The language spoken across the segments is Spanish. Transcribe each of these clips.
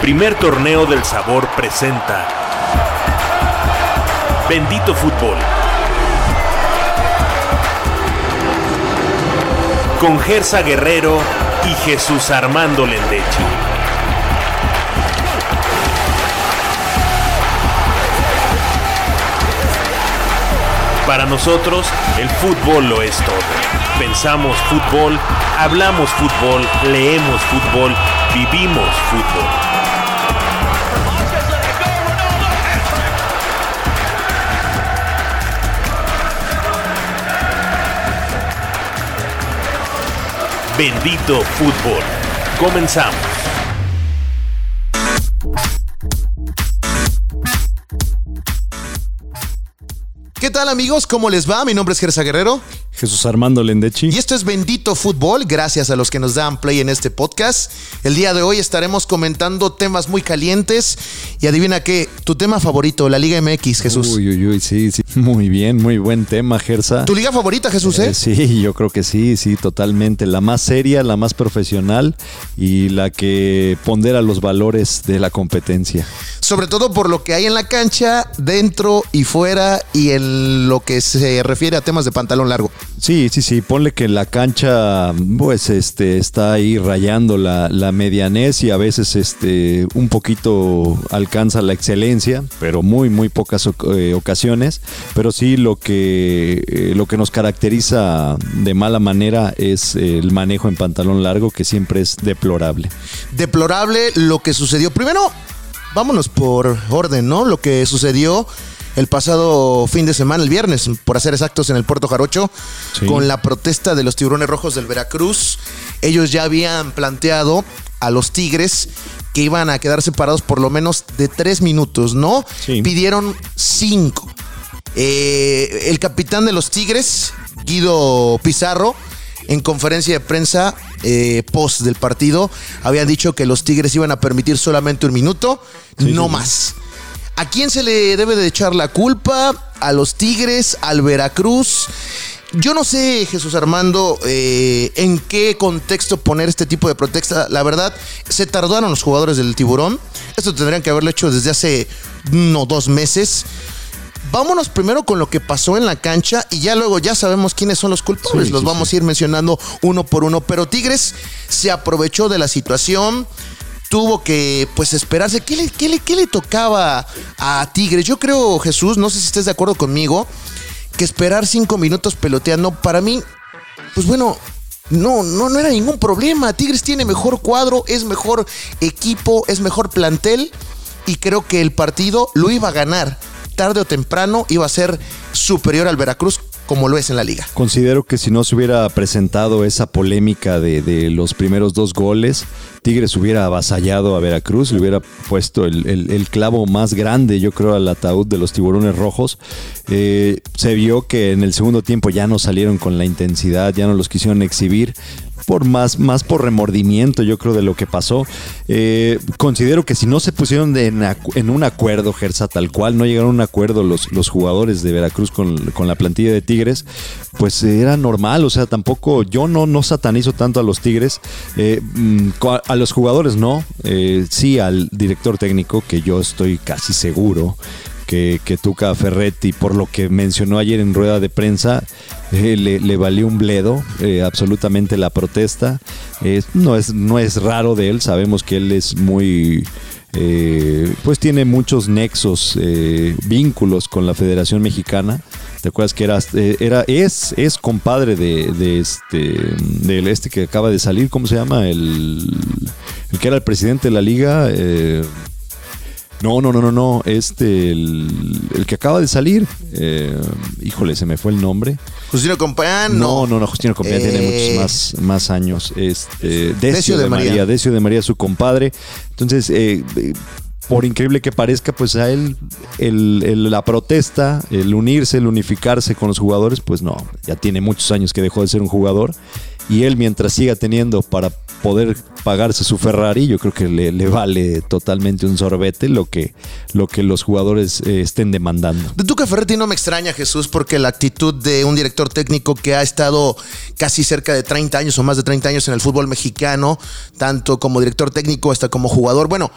Primer torneo del sabor presenta Bendito Fútbol. Con Gersa Guerrero y Jesús Armando Lendechi. Para nosotros, el fútbol lo es todo. Pensamos fútbol, hablamos fútbol, leemos fútbol, vivimos fútbol. Bendito fútbol. Comenzamos. ¿Qué tal amigos? ¿Cómo les va? Mi nombre es Gersa Guerrero. Jesús Armando Lendechi. Y esto es Bendito Fútbol, gracias a los que nos dan play en este podcast. El día de hoy estaremos comentando temas muy calientes. Y adivina qué, tu tema favorito, la Liga MX, Jesús. Uy, uy, uy, sí, sí. Muy bien, muy buen tema, Gersa. ¿Tu liga favorita, Jesús? Eh? Eh, sí, yo creo que sí, sí, totalmente. La más seria, la más profesional y la que pondera los valores de la competencia. Sobre todo por lo que hay en la cancha, dentro y fuera, y en lo que se refiere a temas de pantalón largo. Sí, sí, sí. Ponle que la cancha, pues, este, está ahí rayando la, medianez y a veces, este, un poquito alcanza la excelencia, pero muy, muy pocas oc- eh, ocasiones. Pero sí, lo que, eh, lo que nos caracteriza de mala manera es el manejo en pantalón largo, que siempre es deplorable. Deplorable lo que sucedió. Primero, vámonos por orden, ¿no? Lo que sucedió el pasado fin de semana, el viernes, por hacer exactos, en el Puerto Jarocho, Sí. con la protesta de los tiburones rojos del Veracruz. Ellos ya habían planteado a los Tigres que iban a quedar separados por lo menos de tres minutos, ¿no? Sí. Pidieron cinco. Eh, el capitán de los Tigres, Guido Pizarro, en conferencia de prensa eh, post del partido, había dicho que los Tigres iban a permitir solamente un minuto, no sí. más. ¿A quién se le debe de echar la culpa? ¿A los Tigres? ¿Al Veracruz? Yo no sé, Jesús Armando, eh, en qué contexto poner este tipo de protesta. La verdad, se tardaron los jugadores del tiburón. Esto tendrían que haberlo hecho desde hace uno o dos meses. Vámonos primero con lo que pasó en la cancha y ya luego ya sabemos quiénes son los culpables. Sí, los sí, vamos sí. a ir mencionando uno por uno. Pero Tigres se aprovechó de la situación. Tuvo que pues esperarse. ¿Qué le, qué le- qué le tocaba a Tigres? Yo creo, Jesús, no sé si estés de acuerdo conmigo, que esperar cinco minutos peloteando, para mí, pues bueno, no, no, no era ningún problema. Tigres tiene mejor cuadro, es mejor equipo, es mejor plantel. Y creo que el partido lo iba a ganar. Tarde o temprano iba a ser superior al Veracruz, como lo es en la liga. Considero que si no se hubiera presentado esa polémica de, los primeros dos goles, Tigres hubiera avasallado a Veracruz, le hubiera puesto el clavo más grande, yo creo, al ataúd de los tiburones rojos. Eh, se vio que en el segundo tiempo ya no salieron con la intensidad, ya no los quisieron exhibir. Por más, más por remordimiento, yo creo, de lo que pasó. Eh, considero que si no se pusieron en, un acuerdo, Gersa, tal cual, no llegaron a un acuerdo los, los jugadores de Veracruz con, con la plantilla de Tigres, pues era normal, o sea, tampoco, yo no, no satanizo tanto a los Tigres, eh, mm, a los jugadores no, eh, sí al director técnico, que yo estoy casi seguro que, que Tuca Ferretti, por lo que mencionó ayer en rueda de prensa, eh, le, valió un bledo eh, absolutamente la protesta. No, es, no es raro de él, sabemos que él es muy... eh, pues tiene muchos nexos, vínculos con la Federación Mexicana. ¿Te acuerdas que era, era es, es compadre de, este del este que acaba de salir? ¿Cómo se llama? El que era el presidente de la liga. Eh, no, no, no, no, no. Este, el, el que acaba de salir. eh, híjole, se me fue el nombre. Justino Compañán, No, no. no, no, Justino tiene Eh, muchos más, más años. Este, Decio, Decio de de, María. María. Decio de María, su compadre. Entonces, eh, eh, por increíble que parezca, pues a él el- el- la protesta, el unirse, el unificarse con los jugadores, pues no, ya tiene muchos años que dejó de ser un jugador. Y él, mientras siga teniendo para poder pagarse su Ferrari, yo creo que le, le vale totalmente un sorbete lo que, lo que los jugadores eh, estén demandando. De Tuca Ferretti no me extraña, Jesús, porque la actitud de un director técnico que ha estado casi cerca de 30 años o más de 30 años en el fútbol mexicano, tanto como director técnico hasta como jugador, bueno,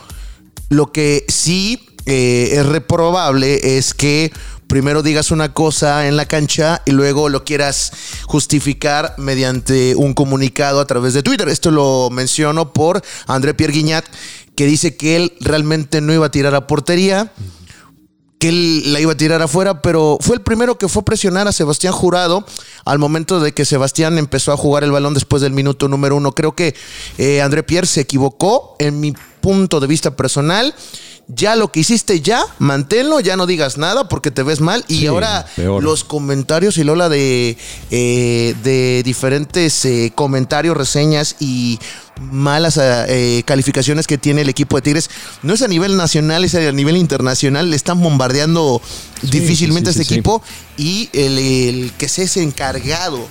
Lo que sí eh, es reprobable es que primero digas una cosa en la cancha y luego lo quieras justificar mediante un comunicado a través de Twitter. Esto lo menciono por André Pierre Guignat, que dice que él realmente no iba a tirar a portería que él la iba a tirar afuera, pero fue el primero que fue a presionar a Sebastián Jurado al momento de que Sebastián empezó a jugar el balón después del minuto número uno. Creo que eh, André Pierre se equivocó en mi punto de vista personal ya lo que hiciste ya, manténlo, ya no digas nada porque te ves mal. Y Sí, ahora peor. los comentarios y Lola de, eh, de diferentes eh, comentarios, reseñas y malas eh, calificaciones que tiene el equipo de Tigres, no es a nivel nacional, es a nivel internacional. Le están bombardeando difícilmente sí, a este equipo y el, el que se es encargado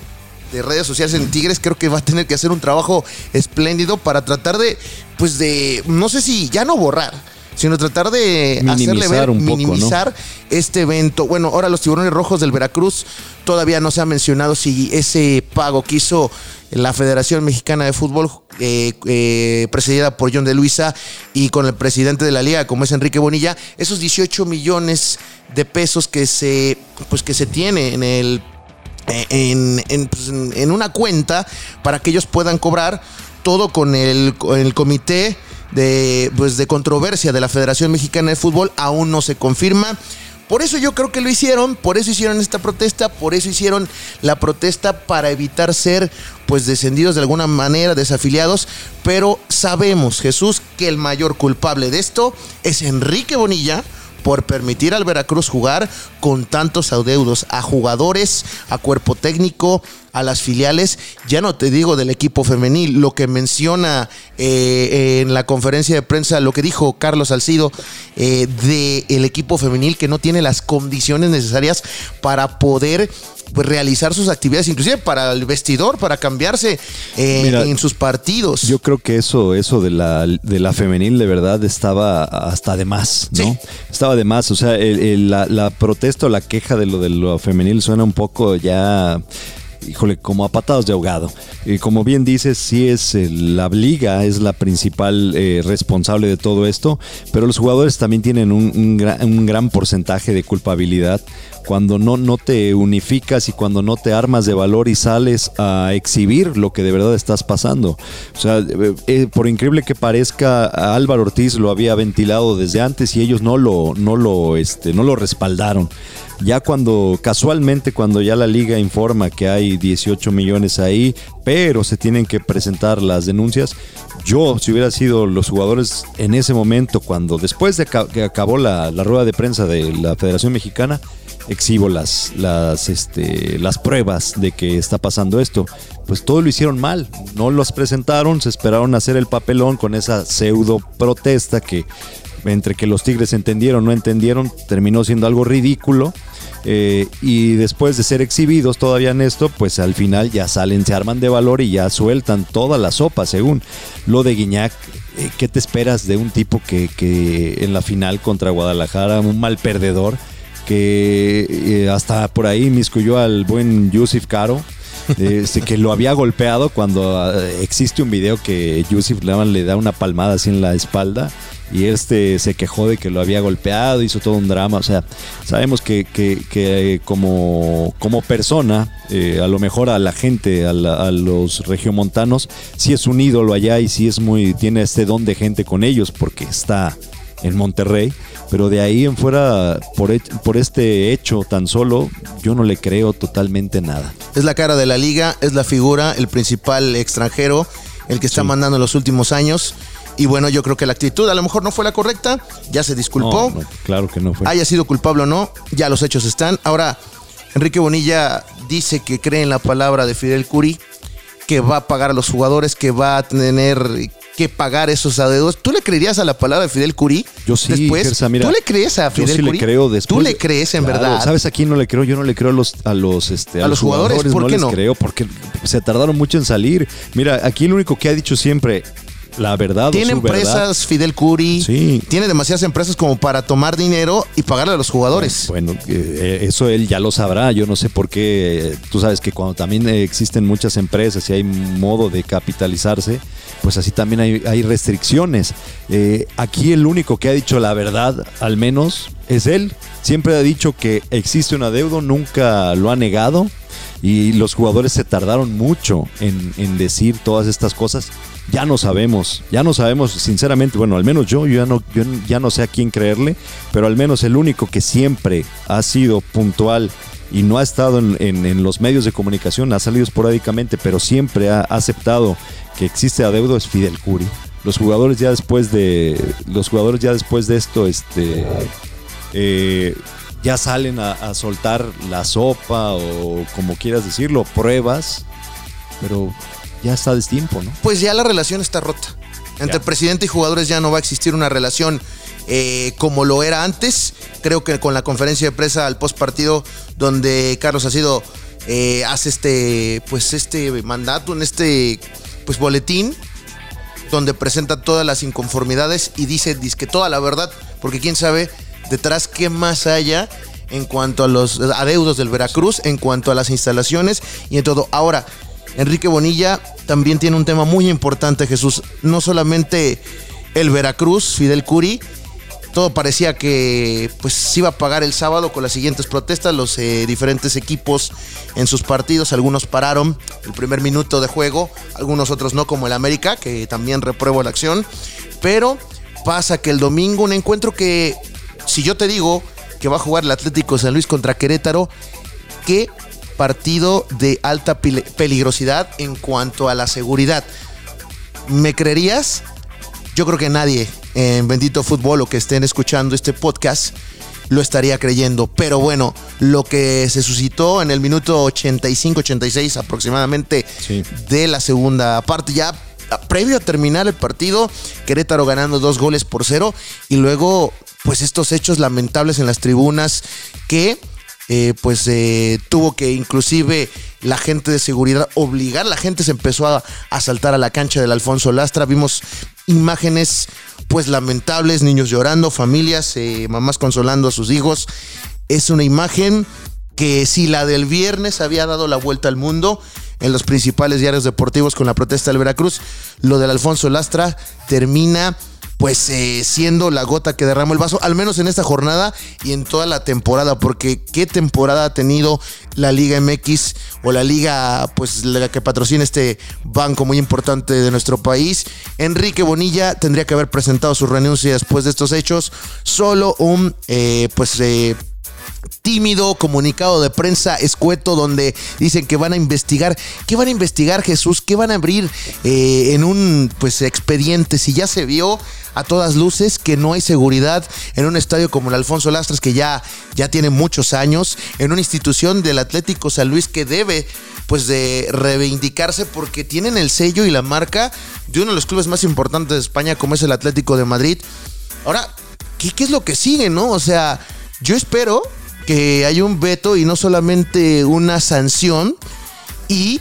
de redes sociales en Tigres, creo que va a tener que hacer un trabajo espléndido para tratar de, pues de, no sé si ya no borrar, sino tratar de hacerle Minimizar ver, un poco, ¿no? minimizar este evento. Bueno, ahora los tiburones rojos del Veracruz todavía no se ha mencionado si ese pago que hizo la Federación Mexicana de Fútbol, eh, eh, presidida por John de Luisa y con el presidente de la liga, como es Enrique Bonilla, esos 18 millones de pesos que se, pues que se tiene en el en, en, pues, en- en una cuenta para que ellos puedan cobrar todo con el, con el comité de, pues, de controversia de la Federación Mexicana de Fútbol aún no se confirma. Por eso yo creo que lo hicieron, por eso hicieron esta protesta, por eso hicieron la protesta para evitar ser pues descendidos de alguna manera, desafiliados, pero sabemos, Jesús, que el mayor culpable de esto es Enrique Bonilla, por permitir al Veracruz jugar con tantos adeudos a jugadores, a cuerpo técnico, a las filiales. Ya no te digo del equipo femenil, lo que menciona eh, en la conferencia de prensa, lo que dijo Carlos Salcido eh, del equipo femenil que no tiene las condiciones necesarias para poder pues, realizar sus actividades, inclusive para el vestidor, para cambiarse eh, Mira, en sus partidos. Yo creo que eso, eso de la, de la femenil de verdad estaba hasta de más, ¿no? Sí. Estaba de más. O sea, el- el- la, la protesta o la queja de lo de lo femenil suena un poco ya. Híjole, como a patadas de ahogado. Y como bien dices, sí es eh, la liga, es la principal eh, responsable de todo esto, pero los jugadores también tienen un, un gran, un gran porcentaje de culpabilidad cuando no, no te unificas y cuando no te armas de valor y sales a exhibir lo que de verdad estás pasando. O sea, eh, eh, por increíble que parezca, Álvaro Ortiz lo había ventilado desde antes y ellos no lo, no lo, este, no lo respaldaron. Ya cuando, casualmente, cuando ya la liga informa que hay 18 millones ahí, pero se tienen que presentar las denuncias, yo, si hubiera sido los jugadores en ese momento, cuando después de que acabó la, la rueda de prensa de la Federación Mexicana, exhibo las, las, este, las pruebas de que está pasando esto. Pues todo lo hicieron mal, no los presentaron, se esperaron hacer el papelón con esa pseudo protesta que entre que los Tigres entendieron o no entendieron, terminó siendo algo ridículo. Eh, y después de ser exhibidos todavía en esto, pues al final ya salen, se arman de valor y ya sueltan toda la sopa, según lo de Guiñac. eh, ¿Qué te esperas de un tipo que, que en la final contra Guadalajara, un mal perdedor, que eh, hasta por ahí miscuyó al buen Yusuf Caro? este, que lo había golpeado cuando ah, existe un video que Yusuf le, da una palmada así en la espalda y este se quejó de que lo había golpeado, hizo todo un drama. O sea, sabemos que, que- eh, como, como persona, eh, a lo mejor a la gente, a, a los regiomontanos, sí es un ídolo allá y sí es muy, tiene este don de gente con ellos porque está en Monterrey. Pero de ahí en fuera, por, por este hecho tan solo, yo no le creo totalmente nada. Es la cara de la liga, es la figura, el principal extranjero, el que está mandando en los últimos años. Y bueno, yo creo que la actitud a lo mejor no fue la correcta, ya se disculpó, No, no, claro que no fue. haya sido culpable o no, ya los hechos están. Ahora, Enrique Bonilla dice que cree en la palabra de Fidel Curi, que va a pagar a los jugadores, que va a tener que pagar esos adeudos. ¿Tú le creerías a la palabra de Fidel Curi? Yo sí, después? Gersa, mira, ¿Tú le crees a Yo Fidel sí Curi? le creo después. ¿Tú le crees en Claro, verdad? ¿Sabes a quién no le creo? Yo no le creo a los a los este ¿A los jugadores? ¿Por no qué les no? creo porque se tardaron mucho en salir. Mira, aquí lo único que ha dicho siempre la verdad. Tiene empresas, Fidel Curi. Sí. Tiene demasiadas empresas como para tomar dinero y pagarle a los jugadores. Bueno, eh, eso él ya lo sabrá. Yo no sé por qué. Tú sabes que cuando también existen muchas empresas y hay modo de capitalizarse, pues así también hay, restricciones. Eh, aquí el único que ha dicho la verdad, al menos, es él. Siempre ha dicho que existe un adeudo, nunca lo ha negado. Y los jugadores se tardaron mucho en, decir todas estas cosas ya no sabemos, ya no sabemos, sinceramente, bueno, al menos yo, yo ya no, ya no sé a quién creerle, pero al menos el único que siempre ha sido puntual y no ha estado en, los medios de comunicación, ha salido esporádicamente, pero siempre ha aceptado que existe adeudo es Fidel Curi. Los jugadores ya después de, los jugadores ya después de esto, este, eh, ya salen a, a soltar la sopa o como quieras decirlo, pruebas, pero ya está de tiempo, ¿no? Pues ya la relación está rota. Entre presidente y jugadores ya no va a existir una relación eh, como lo era antes. Creo que con la conferencia de prensa al post partido, donde Carlos ha sido eh, hace este, pues este mandato, en este pues boletín, donde presenta todas las inconformidades y dice, dice que toda la verdad, porque quién sabe detrás qué más haya en cuanto a los adeudos del Veracruz, en cuanto a las instalaciones y en todo. Ahora, Enrique Bonilla también tiene un tema muy importante, Jesús. No solamente el Veracruz, Fidel Curi, todo parecía que pues se iba a pagar el sábado con las siguientes protestas, los eh, diferentes equipos en sus partidos, algunos pararon el primer minuto de juego, algunos otros no, como el América, que también repruebo la acción, pero pasa que el domingo un encuentro que, si yo te digo que va a jugar el Atlético San Luis contra Querétaro, que partido de alta peligrosidad en cuanto a la seguridad. ¿Me creerías? Yo creo que nadie en Bendito Fútbol o que estén escuchando este podcast lo estaría creyendo. Pero bueno, lo que se suscitó en el minuto 85-86 aproximadamente de la segunda parte, ya previo a terminar el partido, Querétaro ganando dos goles por cero y luego pues estos hechos lamentables en las tribunas que eh, pues eh, tuvo que inclusive la gente de seguridad obligar, la gente se empezó a, saltar a la cancha del Alfonso Lastra, vimos imágenes pues lamentables, niños llorando, familias, eh, mamás consolando a sus hijos, es una imagen que si la del viernes había dado la vuelta al mundo en los principales diarios deportivos con la protesta del Veracruz, lo del Alfonso Lastra termina pues eh, siendo la gota que derramó el vaso, al menos en esta jornada y en toda la temporada, porque qué temporada ha tenido la Liga MX o la liga, pues la que patrocina este banco muy importante de nuestro país. Enrique Bonilla tendría que haber presentado su renuncia después de estos hechos. Solo un, eh, pues, eh, tímido comunicado de prensa escueto donde dicen que van a investigar. ¿Qué van a investigar, Jesús? ¿Qué van a abrir eh, en un pues expediente? Si ya se vio a todas luces que no hay seguridad en un estadio como el Alfonso Lastras que ya, ya tiene muchos años, en una institución del Atlético San Luis que debe pues de reivindicarse porque tienen el sello y la marca de uno de los clubes más importantes de España como es el Atlético de Madrid. Ahora, ¿qué, qué es lo que sigue, no? O sea, yo espero que hay un veto y no solamente una sanción. ¿Y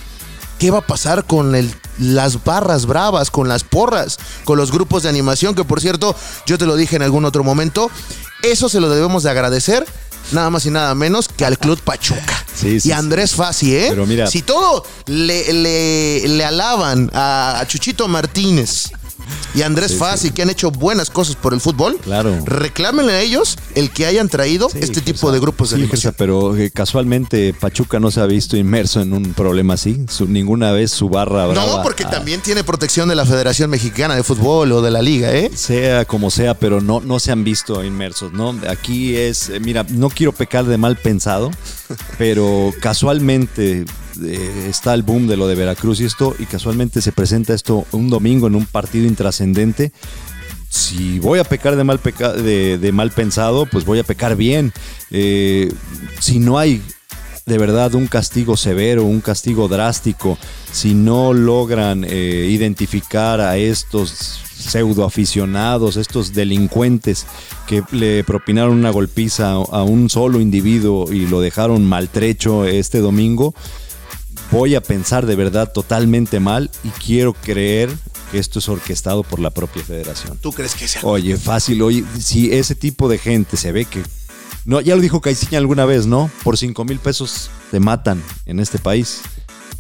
qué va a pasar con el, las barras bravas, con las porras, con los grupos de animación? Que por cierto, yo te lo dije en algún otro momento, eso se lo debemos de agradecer. Nada más y nada menos que al Club Pachuca. y Andrés Fassi, ¿eh? Pero mira. Si todo le, le, alaban a Chuchito Martínez, y Andrés Fassi, que han hecho buenas cosas por el fútbol, claro. reclámenle a ellos el que hayan traído este tipo de grupos de sí, pero eh, casualmente Pachuca no se ha visto inmerso en un problema así. ninguna vez su barra brava, No, porque también tiene protección de la Federación Mexicana de Fútbol o de la Liga, ¿eh? Sea como sea, pero no, no se han visto inmersos, ¿no? Aquí es, eh, mira, no quiero pecar de mal pensado, pero casualmente está el boom de lo de Veracruz y esto, y casualmente se presenta esto un domingo en un partido intrascendente. Si voy a pecar de mal, de, mal pensado, pues voy a pecar bien. Eh, si no hay de verdad un castigo severo, un castigo drástico, si no logran eh, identificar a estos pseudo aficionados, estos delincuentes que le propinaron una golpiza a un solo individuo y lo dejaron maltrecho este domingo, voy a pensar de verdad totalmente mal y quiero creer que esto es orquestado por la propia federación. ¿Tú crees que sea? Oye, fácil, oye, si ese tipo de gente se ve que... No, ya lo dijo Caiciña alguna vez, ¿no? Por 5 mil pesos te matan en este país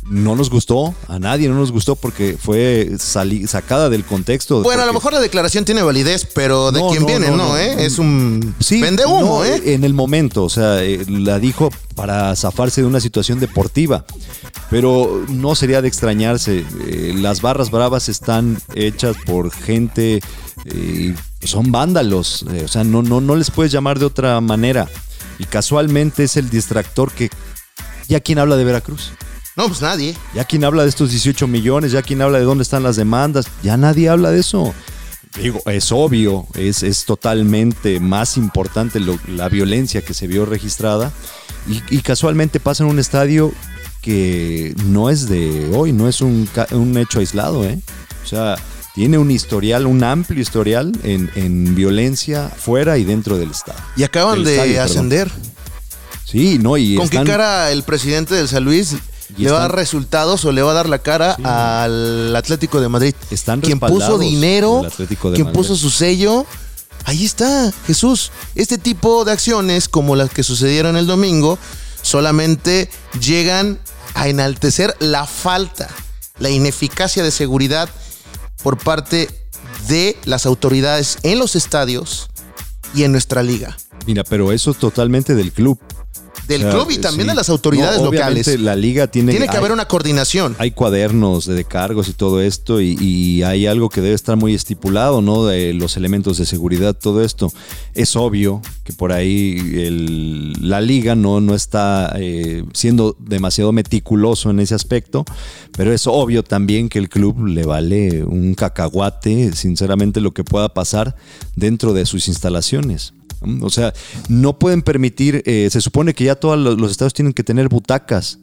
no nos gustó, a nadie no nos gustó porque fue sacada del contexto. Bueno, a lo mejor la declaración tiene validez, pero de quién viene, no, ¿eh? Es un sí, vende humo, ¿eh? En el momento, o sea, eh, la dijo para zafarse de una situación deportiva, pero no sería de extrañarse. Eh, las barras bravas están hechas por gente, eh, son vándalos, o sea, no, no, no les puedes llamar de otra manera. Y casualmente es el distractor que... ¿Ya quién habla de Veracruz? No, pues nadie. Ya quien habla de estos 18 millones, ya quien habla de dónde están las demandas, ya nadie habla de eso. Digo, es obvio, es, es totalmente más importante la violencia que se vio registrada y, casualmente pasa en un estadio que no es de hoy, no es un, hecho aislado, ¿eh? O sea, tiene un historial, un amplio historial en, violencia fuera y dentro del estado. Y acaban de ascender. Sí, no, y ¿Con qué cara el presidente del San Luis le va a dar resultados o le va a dar la cara al Atlético de Madrid. Están quien puso dinero, quien puso su sello. Ahí está, Jesús. Este tipo de acciones, como las que sucedieron el domingo, solamente llegan a enaltecer la falta, la ineficacia de seguridad por parte de las autoridades en los estadios y en nuestra liga. Mira, pero eso es totalmente del club del club y también de las autoridades locales. La liga tiene, tiene que haber una coordinación. Hay cuadernos de cargos y todo esto y, hay algo que debe estar muy estipulado, ¿no? De los elementos de seguridad, todo esto. Es obvio que por ahí la liga no, no está eh, siendo demasiado meticuloso en ese aspecto, pero es obvio también que el club le vale un cacahuate, sinceramente, lo que pueda pasar dentro de sus instalaciones. O sea, no pueden permitir, eh, se supone que ya todos los, estados tienen que tener butacas.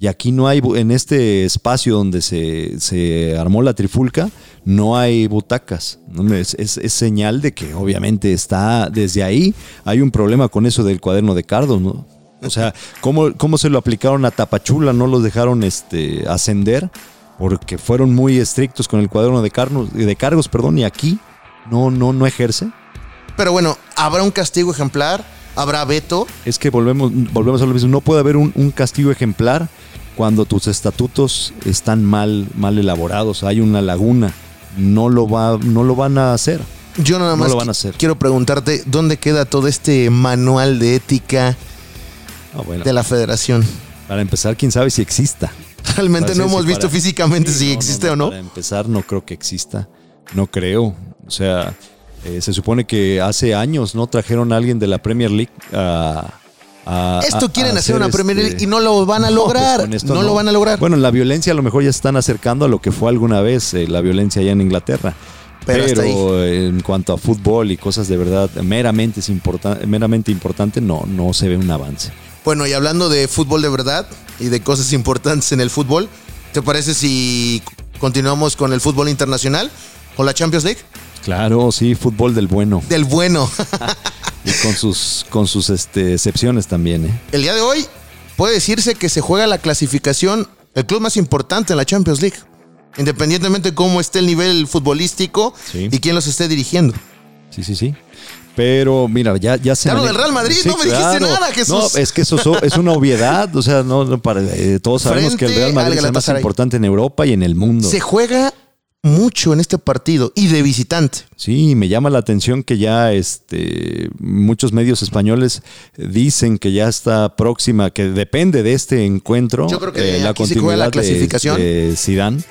Y aquí no hay, en este espacio donde se, armó la trifulca, no hay butacas. Es, señal de que obviamente está desde ahí, hay un problema con eso del cuaderno de cardos, ¿no? O sea, ¿cómo, cómo se lo aplicaron a Tapachula? ¿No los dejaron este, ascender? Porque fueron muy estrictos con el cuaderno de, cargos, de cargos, perdón, y aquí no, no, no ejerce. Pero bueno, habrá un castigo ejemplar, habrá veto. Es que volvemos, volvemos a lo mismo. No puede haber un, castigo ejemplar cuando tus estatutos están mal, mal elaborados. Hay una laguna. No lo, va, no lo van a hacer. Yo nada más lo van a hacer. quiero preguntarte, ¿dónde queda todo este manual de ética ah, de la federación? Para empezar, quién sabe si exista. Realmente no hemos visto físicamente si existe o no. Para empezar, no creo que exista. No creo. O sea, eh, se supone que hace años no trajeron a alguien de la Premier League a, esto quieren hacer, una Premier League este y no lo van a pues, lograr. No, lo van a lograr. Bueno, la violencia a lo mejor ya están acercando a lo que fue alguna vez eh, la violencia allá en Inglaterra. Pero, en cuanto a fútbol y cosas de verdad meramente, es meramente importante, no, no se ve un avance. Bueno, y hablando de fútbol de verdad y de cosas importantes en el fútbol, ¿te parece si continuamos con el fútbol internacional? ¿Con la Champions League? Claro, sí, fútbol del bueno. Del bueno. y con sus, con sus este, excepciones también. ¿eh? El día de hoy puede decirse que se juega la clasificación, el club más importante en la Champions League. Independientemente de cómo esté el nivel futbolístico y quién los esté dirigiendo. Sí, sí, sí. Pero mira, ya, ya se. Claro, del Real Madrid, no me dijiste nada, Jesús. No, es que eso es una obviedad. O sea, no, para, eh, todos sabemos que el Real Madrid es el más importante en Europa y en el mundo. Se juega mucho en este partido y de visitante. Sí, me llama la atención que ya este, muchos medios españoles dicen que ya está próxima, que depende de este encuentro Yo creo que eh, la continuidad la clasificación. de, Zidane.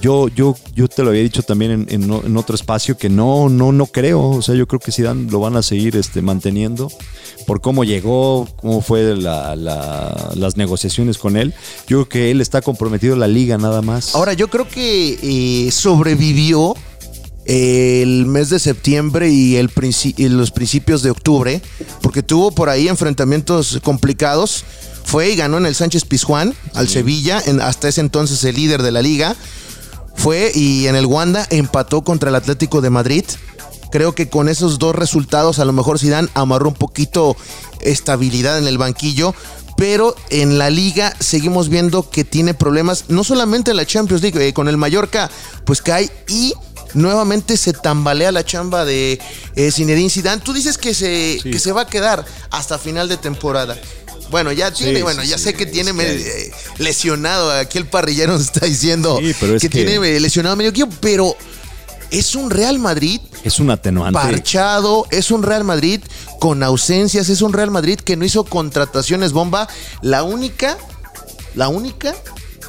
Yo, yo, yo te lo había dicho también en, otro espacio que no, no, no creo. O sea, yo creo que Zidane lo van a seguir este, manteniendo por cómo llegó, cómo fue las negociaciones con él. Yo creo que él está comprometido a la liga nada más. Ahora, yo creo que eh, sobrevivió el mes de septiembre y, el los principios de octubre, porque tuvo por ahí enfrentamientos complicados. Fue y ganó en el Sánchez Pizjuán al Sevilla, en, hasta ese entonces el líder de la liga. Fue y en el Wanda empató contra el Atlético de Madrid. Creo que con esos dos resultados a lo mejor Zidane amarró un poquito estabilidad en el banquillo pero en la liga seguimos viendo que tiene problemas, no solamente en la Champions League, eh, con el Mallorca, pues cae y nuevamente se tambalea la chamba de eh, Zinedine Zidane. Tú dices que se, que se va a quedar hasta final de temporada. Bueno, ya tiene, bueno, ya sé que tiene eh, lesionado. Aquí el parrillero nos está diciendo que, tiene lesionado medio equipo, pero es un Real Madrid. Es un atenuante. Parchado, es un Real Madrid con ausencias, es un Real Madrid que no hizo contrataciones bomba. La única, la única,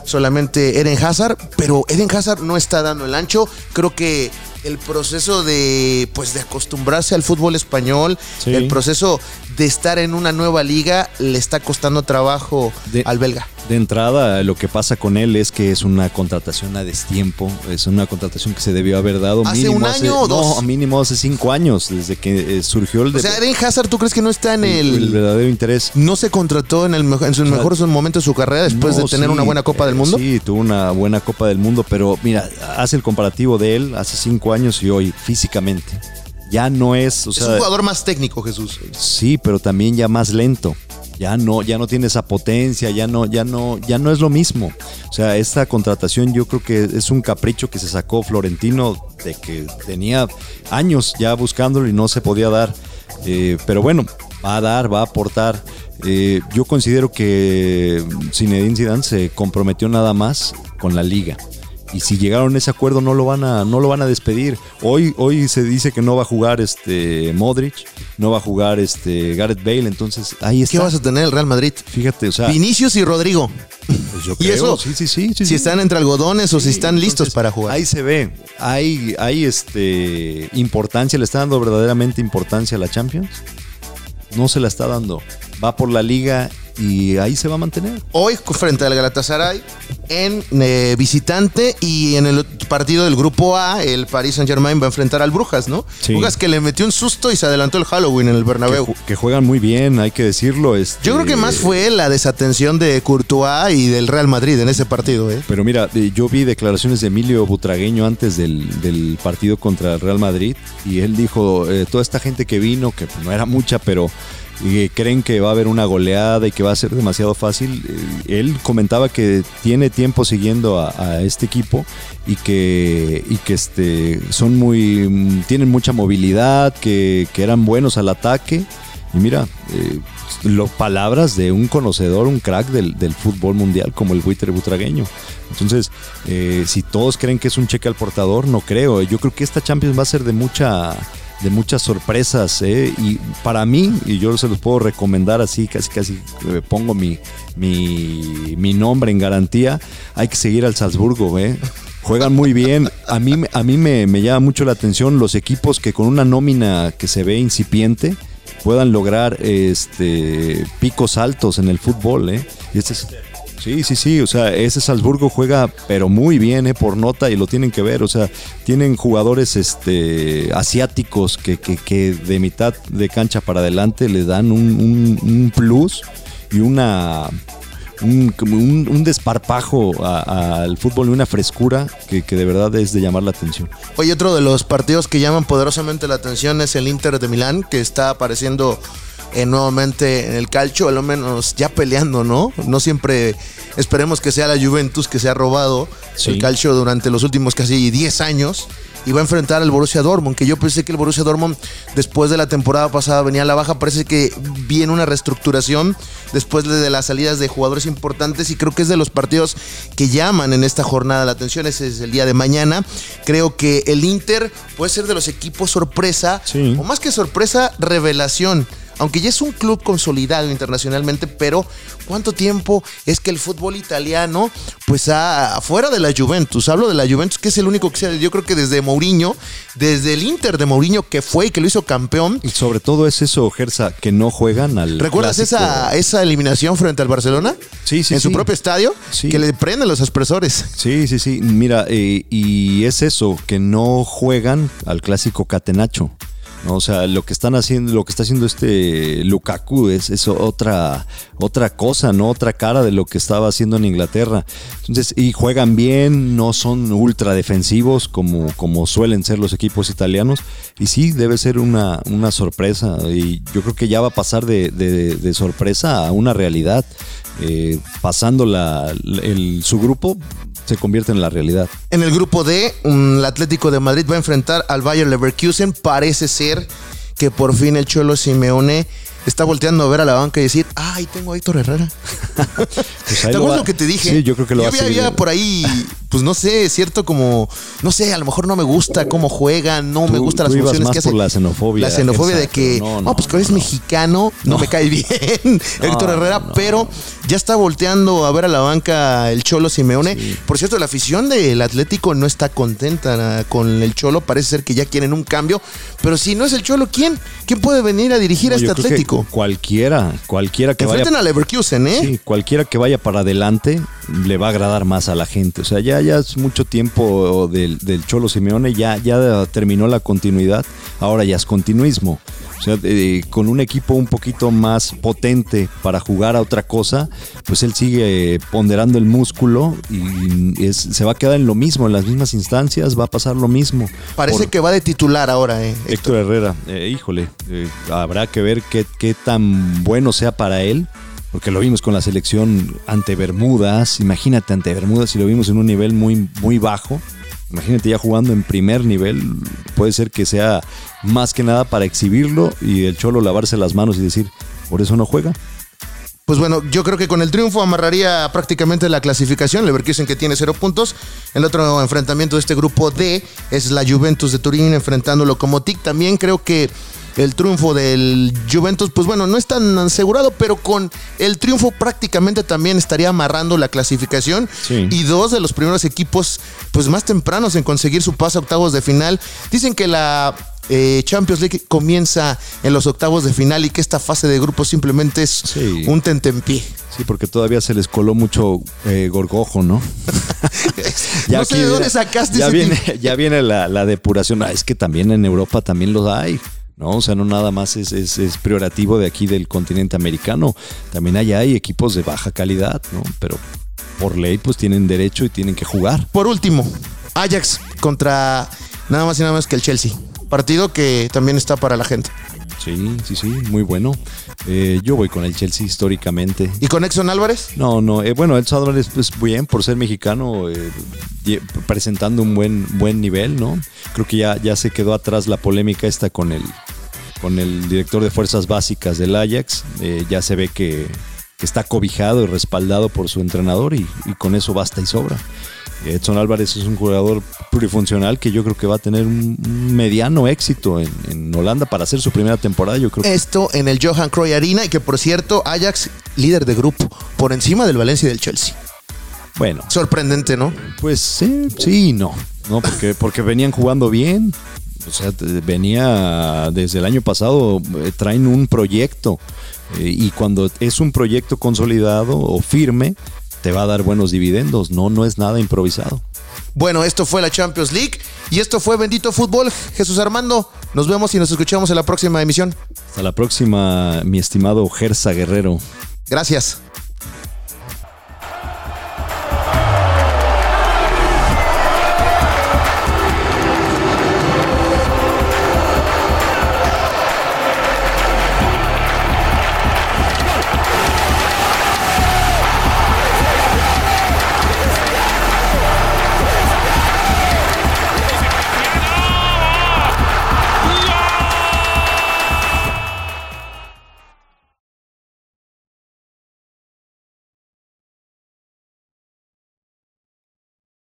solamente Eden Hazard, pero Eden Hazard no está dando el ancho. Creo que el proceso de pues de acostumbrarse al fútbol español, el proceso de estar en una nueva liga le está costando trabajo al belga. De entrada, lo que pasa con él es que es una contratación a destiempo, es una contratación que se debió haber dado ¿Hace mínimo un año o dos? No, mínimo hace cinco años, desde que eh, surgió el... De, o sea, Eden Hazard, ¿tú crees que no está en el... El, verdadero interés. ¿No se contrató en, el en su mejor momento de su carrera después de tener una buena Copa del eh, Mundo? Sí, tuvo una buena Copa del Mundo, pero mira, hace el comparativo de él hace cinco años y hoy, físicamente ya no es. es un jugador más técnico, Jesús. Sí, pero también ya más lento. Ya no, ya no tiene esa potencia, ya no, ya no, ya no es lo mismo. O sea, esta contratación yo creo que es un capricho que se sacó Florentino de que tenía años ya buscándolo y no se podía dar. Eh, pero bueno, va a dar, va a aportar. Eh, yo considero que Zinedine Zidane se comprometió nada más con la liga y si llegaron a ese acuerdo no lo van a no lo van a despedir. Hoy hoy se dice que no va a jugar este Modric, no va a jugar este Gareth Bale, entonces ahí está. ¿Qué vas a tener el Real Madrid? Fíjate, o sea, Vinicius y Rodrigo. Pues yo creo, y eso, sí, sí, sí, si están entre algodones o si están listos para jugar. Ahí se ve, hay hay este importancia, le está dando verdaderamente importancia a la Champions. No se la está dando. Va por la liga y ahí se va a mantener. Hoy frente al Galatasaray en eh, visitante y en el partido del grupo A, el Paris Saint Germain va a enfrentar al Brujas, ¿no? Brujas que le metió un susto y se adelantó el Halloween en el Bernabéu. Que, juegan muy bien, hay que decirlo. Este... Yo creo que más fue la desatención de Courtois y del Real Madrid en ese partido. ¿eh? Pero mira, eh, yo vi declaraciones de Emilio Butragueño antes del, partido contra el Real Madrid y él dijo, eh, toda esta gente que vino, que no era mucha, pero y creen que va a haber una goleada y que va a ser demasiado fácil. Eh, él comentaba que tiene tiempo siguiendo a, este equipo y que, y que este, son muy, tienen mucha movilidad, que, eran buenos al ataque. Y mira, eh, palabras de un conocedor, un crack del, fútbol mundial como el buitre butragueño. Entonces, eh, si todos creen que es un cheque al portador, no creo. Yo creo que esta Champions va a ser de mucha de muchas sorpresas. ¿eh? Y para mí, y yo se los puedo recomendar así, casi casi eh, pongo mi, mi, nombre en garantía, hay que seguir al Salzburgo. ¿eh? Juegan muy bien. A mí, a mí me, llama mucho la atención los equipos que con una nómina que se ve incipiente puedan lograr este, picos altos en el fútbol. ¿eh? Este es, Sí, sí, sí, o sea, ese Salzburgo juega pero muy bien, eh, por nota y lo tienen que ver, o sea, tienen jugadores este, asiáticos que, que, de mitad de cancha para adelante le dan un, plus y una... Un, un, desparpajo al fútbol y una frescura que, que, de verdad es de llamar la atención. Oye, otro de los partidos que llaman poderosamente la atención es el Inter de Milán, que está apareciendo eh, nuevamente en el calcio, al menos ya peleando, ¿no? No siempre esperemos que sea la Juventus que se ha robado el calcio durante los últimos casi 10 años y va a enfrentar al Borussia Dortmund, que yo pensé que el Borussia Dortmund después de la temporada pasada venía a la baja, parece que viene una reestructuración después de las salidas de jugadores importantes y creo que es de los partidos que llaman en esta jornada la atención, ese es el día de mañana. Creo que el Inter puede ser de los equipos sorpresa, o más que sorpresa, revelación aunque ya es un club consolidado internacionalmente, pero ¿cuánto tiempo es que el fútbol italiano, pues ha, fuera de la Juventus, hablo de la Juventus, que es el único que sea, yo creo que desde Mourinho, desde el Inter de Mourinho que fue y que lo hizo campeón. Y sobre todo es eso, Gersa, que no juegan al. ¿Recuerdas esa, esa eliminación frente al Barcelona? Sí, sí. En su propio estadio, sí. que le prenden los expresores. Sí, sí, sí. Mira, eh, y es eso, que no juegan al clásico catenacho. ¿No? O sea, lo que están haciendo, lo que está haciendo este Lukaku es, es otra, otra cosa, ¿no? Otra cara de lo que estaba haciendo en Inglaterra. Entonces, y juegan bien, no son ultra defensivos como, como suelen ser los equipos italianos. Y sí, debe ser una, una sorpresa. Y yo creo que ya va a pasar de, de- sorpresa a una realidad. Eh, pasando el- su grupo, se convierte en la realidad. En el grupo D, el Atlético de Madrid va a enfrentar al Bayer Leverkusen. Parece ser que por fin el Cholo Simeone está volteando a ver a la banca y decir, ay, tengo a Héctor Herrera. Pues ¿Te lo acuerdas va- lo que te dije? Sí, yo creo que lo había, seguir. había por ahí, pues no sé, cierto como, no sé, a lo mejor no me gusta cómo juega, no Tú- me gustan las funciones que hace. la xenofobia, La xenofobia de que, no, pues que eres no. mexicano, no, me cae bien Héctor Herrera, pero ya está volteando a ver a la banca el Cholo Simeone. Por cierto, la afición del Atlético no está contenta con el Cholo, parece ser que ya quieren un cambio, pero si no es el Cholo, ¿quién? ¿Quién puede venir a dirigir a este Atlético? Cualquiera, cualquiera que vaya. Enfrenten a Leverkusen, ¿eh? Sí, cualquiera que vaya para adelante le va a agradar más a la gente. O sea, ya, ya es mucho tiempo del, del Cholo Simeone, ya, ya terminó la continuidad, ahora ya es continuismo. O sea, eh, con un equipo un poquito más potente para jugar a otra cosa, pues él sigue ponderando el músculo y es- se va a quedar en lo mismo, en las mismas instancias, va a pasar lo mismo. Parece Por- que va de titular ahora, ¿eh? Héctor Herrera, eh, híjole, habrá que ver qué, qué tan bueno sea para él, porque lo vimos con la selección ante Bermudas, imagínate ante Bermudas y lo vimos en un nivel muy, muy bajo, imagínate ya jugando en primer nivel, puede ser que sea más que nada para exhibirlo y el Cholo lavarse las manos y decir, por eso no juega. Pues bueno, yo creo que con el triunfo amarraría prácticamente la clasificación. Leverkusen que tiene cero puntos. El otro enfrentamiento de este grupo D es la Juventus de Turín enfrentando Lokomotiv. También creo que el triunfo del Juventus, pues bueno, no es tan asegurado, pero con el triunfo prácticamente también estaría amarrando la clasificación. Sí. Y dos de los primeros equipos, pues más tempranos en conseguir su paso a octavos de final. Dicen que la eh, Champions League comienza en los octavos de final y que esta fase de grupos simplemente es Sí. un tentempié. Sí, porque todavía se les coló mucho eh, gorgojo, ¿no? No sé de dónde sacaste ya ese viene, tipo. ya viene la, la depuración. Ah, es que también en Europa también los hay. ¿No? O sea, no nada más es, es, es priorativo de aquí del continente americano. También allá hay equipos de baja calidad, ¿no? Pero por ley pues tienen derecho y tienen que jugar. Por último, Ajax contra nada más y nada más que el Chelsea. Partido que también está para la gente. Sí, sí, sí, muy bueno. Eh, yo voy con el Chelsea históricamente. ¿Y con Exxon Álvarez? No, no, eh, bueno, el Álvarez pues bien por ser mexicano, eh, presentando un buen, buen nivel, ¿no? Creo que ya, ya se quedó atrás la polémica esta con el, con el director de fuerzas básicas del Ajax. Eh, ya se ve que, que está cobijado y respaldado por su entrenador y, y con eso basta y sobra. Edson Álvarez es un jugador plurifuncional que yo creo que va a tener un mediano éxito en, en Holanda para hacer su primera temporada. Yo creo que Esto en el Johan Cruyff Arena y que por cierto, Ajax líder de grupo por encima del Valencia y del Chelsea. bueno, Sorprendente, ¿no? Pues sí, sí y no. No, porque, porque venían jugando bien. O sea, venía desde el año pasado, eh, traen un proyecto. eh, y cuando es un proyecto consolidado o firme, te va a dar buenos dividendos. No, no es nada improvisado. Bueno, esto fue la Champions League y esto fue Bendito Fútbol. Jesús Armando, nos vemos y nos escuchamos en la próxima emisión. Hasta la próxima, mi estimado Gersa Guerrero. Gracias.